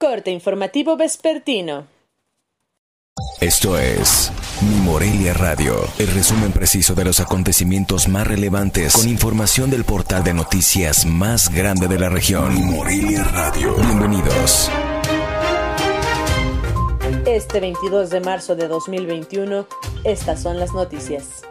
Corte informativo vespertino. Esto es Mi Morelia Radio, el resumen preciso de los acontecimientos más relevantes con información del portal de noticias más grande de la región. Mi Morelia Radio. Bienvenidos. Este 22 de marzo de 2021, estas son las noticias.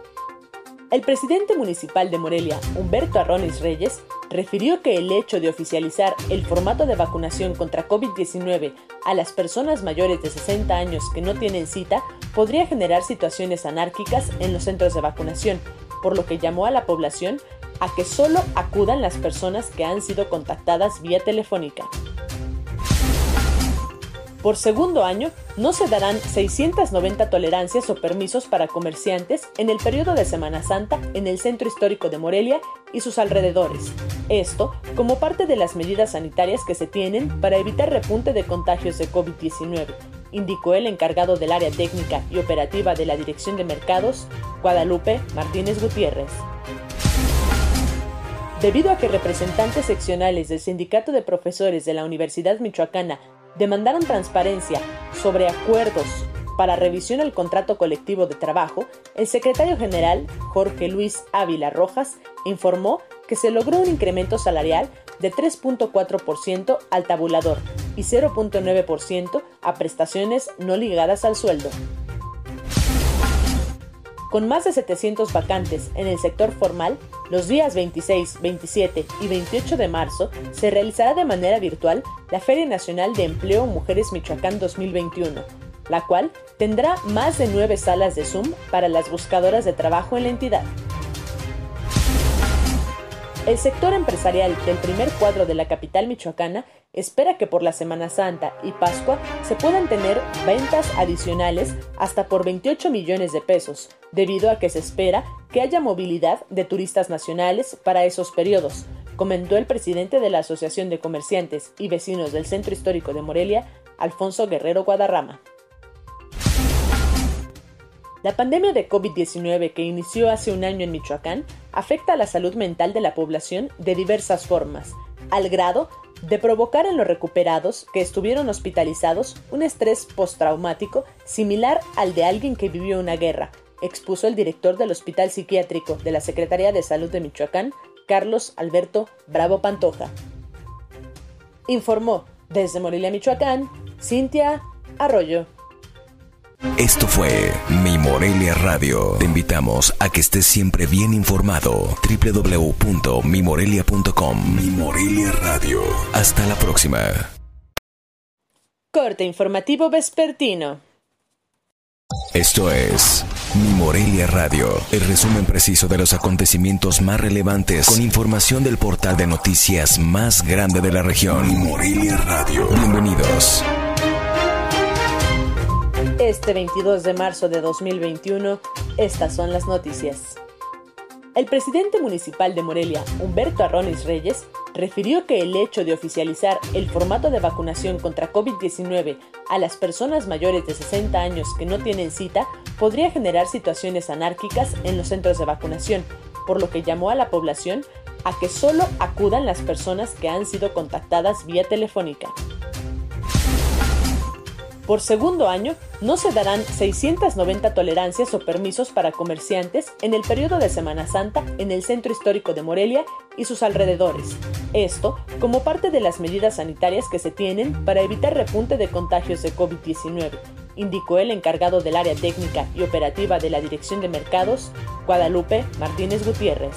El presidente municipal de Morelia, Humberto Arronis Reyes, refirió que el hecho de oficializar el formato de vacunación contra COVID-19 a las personas mayores de 60 años que no tienen cita podría generar situaciones anárquicas en los centros de vacunación, por lo que llamó a la población a que solo acudan las personas que han sido contactadas vía telefónica. Por segundo año, no se darán 690 tolerancias o permisos para comerciantes en el periodo de Semana Santa en el centro histórico de Morelia y sus alrededores. Esto como parte de las medidas sanitarias que se tienen para evitar repunte de contagios de COVID-19, indicó el encargado del área técnica y operativa de la Dirección de Mercados, Guadalupe Martínez Gutiérrez. Debido a que representantes seccionales del Sindicato de Profesores de la Universidad Michoacana demandaron transparencia sobre acuerdos para revisión al contrato colectivo de trabajo, el secretario general, Jorge Luis Ávila Rojas, informó que se logró un incremento salarial de 3.4% al tabulador y 0.9% a prestaciones no ligadas al sueldo. Con más de 700 vacantes en el sector formal, los días 26, 27 y 28 de marzo se realizará de manera virtual la Feria Nacional de Empleo Mujeres Michoacán 2021, la cual tendrá más de nueve salas de Zoom para las buscadoras de trabajo en la entidad. El sector empresarial del primer cuadro de la capital michoacana espera que por la Semana Santa y Pascua se puedan tener ventas adicionales hasta por 28 millones de pesos, debido a que se espera que haya movilidad de turistas nacionales para esos periodos, comentó el presidente de la Asociación de Comerciantes y Vecinos del Centro Histórico de Morelia, Alfonso Guerrero Guadarrama. La pandemia de COVID-19 que inició hace un año en Michoacán afecta a la salud mental de la población de diversas formas, al grado de provocar en los recuperados que estuvieron hospitalizados un estrés postraumático similar al de alguien que vivió una guerra, expuso el director del Hospital Psiquiátrico de la Secretaría de Salud de Michoacán, Carlos Alberto Bravo Pantoja. Informó desde Morelia, Michoacán, Cintia Arroyo. Esto fue Mi Morelia Radio. Te invitamos a que estés siempre bien informado. www.mimorelia.com Mi Morelia Radio. Hasta la próxima. Corte informativo vespertino. Esto es Mi Morelia Radio, el resumen preciso de los acontecimientos más relevantes con información del portal de noticias más grande de la región. Mi Morelia Radio. Bienvenidos. Este 22 de marzo de 2021, estas son las noticias. El presidente municipal de Morelia, Humberto Arronis Reyes, refirió que el hecho de oficializar el formato de vacunación contra COVID-19 a las personas mayores de 60 años que no tienen cita podría generar situaciones anárquicas en los centros de vacunación, por lo que llamó a la población a que solo acudan las personas que han sido contactadas vía telefónica. Por segundo año, no se darán 690 tolerancias o permisos para comerciantes en el periodo de Semana Santa en el centro histórico de Morelia y sus alrededores. Esto como parte de las medidas sanitarias que se tienen para evitar repunte de contagios de COVID-19, indicó el encargado del área técnica y operativa de la Dirección de Mercados, Guadalupe Martínez Gutiérrez.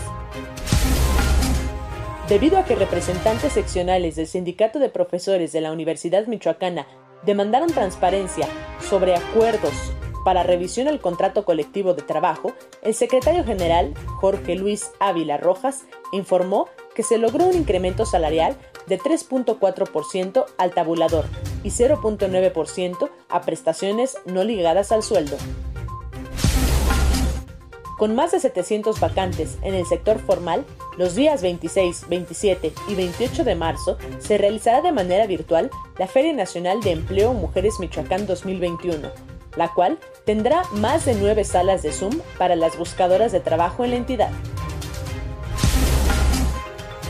Debido a que representantes seccionales del Sindicato de Profesores de la Universidad Michoacana demandaron transparencia sobre acuerdos para revisión al contrato colectivo de trabajo, el secretario general, Jorge Luis Ávila Rojas, informó que se logró un incremento salarial de 3.4% al tabulador y 0.9% a prestaciones no ligadas al sueldo. Con más de 700 vacantes en el sector formal, los días 26, 27 y 28 de marzo se realizará de manera virtual la Feria Nacional de Empleo Mujeres Michoacán 2021, la cual tendrá más de nueve salas de Zoom para las buscadoras de trabajo en la entidad.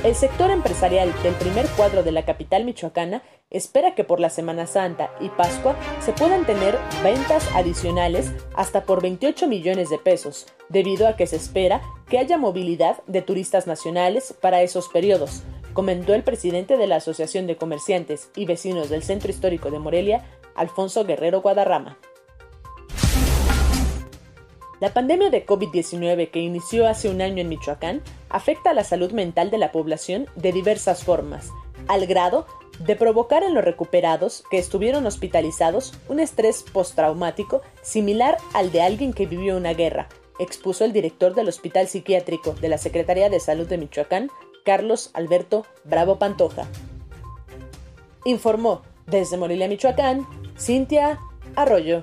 El sector empresarial del primer cuadro de la capital michoacana espera que por la Semana Santa y Pascua se puedan tener ventas adicionales hasta por 28 millones de pesos, debido a que se espera que haya movilidad de turistas nacionales para esos periodos, comentó el presidente de la Asociación de Comerciantes y Vecinos del Centro Histórico de Morelia, Alfonso Guerrero Guadarrama. La pandemia de COVID-19 que inició hace un año en Michoacán afecta a la salud mental de la población de diversas formas, al grado de provocar en los recuperados que estuvieron hospitalizados un estrés postraumático similar al de alguien que vivió una guerra, expuso el director del Hospital Psiquiátrico de la Secretaría de Salud de Michoacán, Carlos Alberto Bravo Pantoja. Informó desde Morelia, Michoacán, Cintia Arroyo.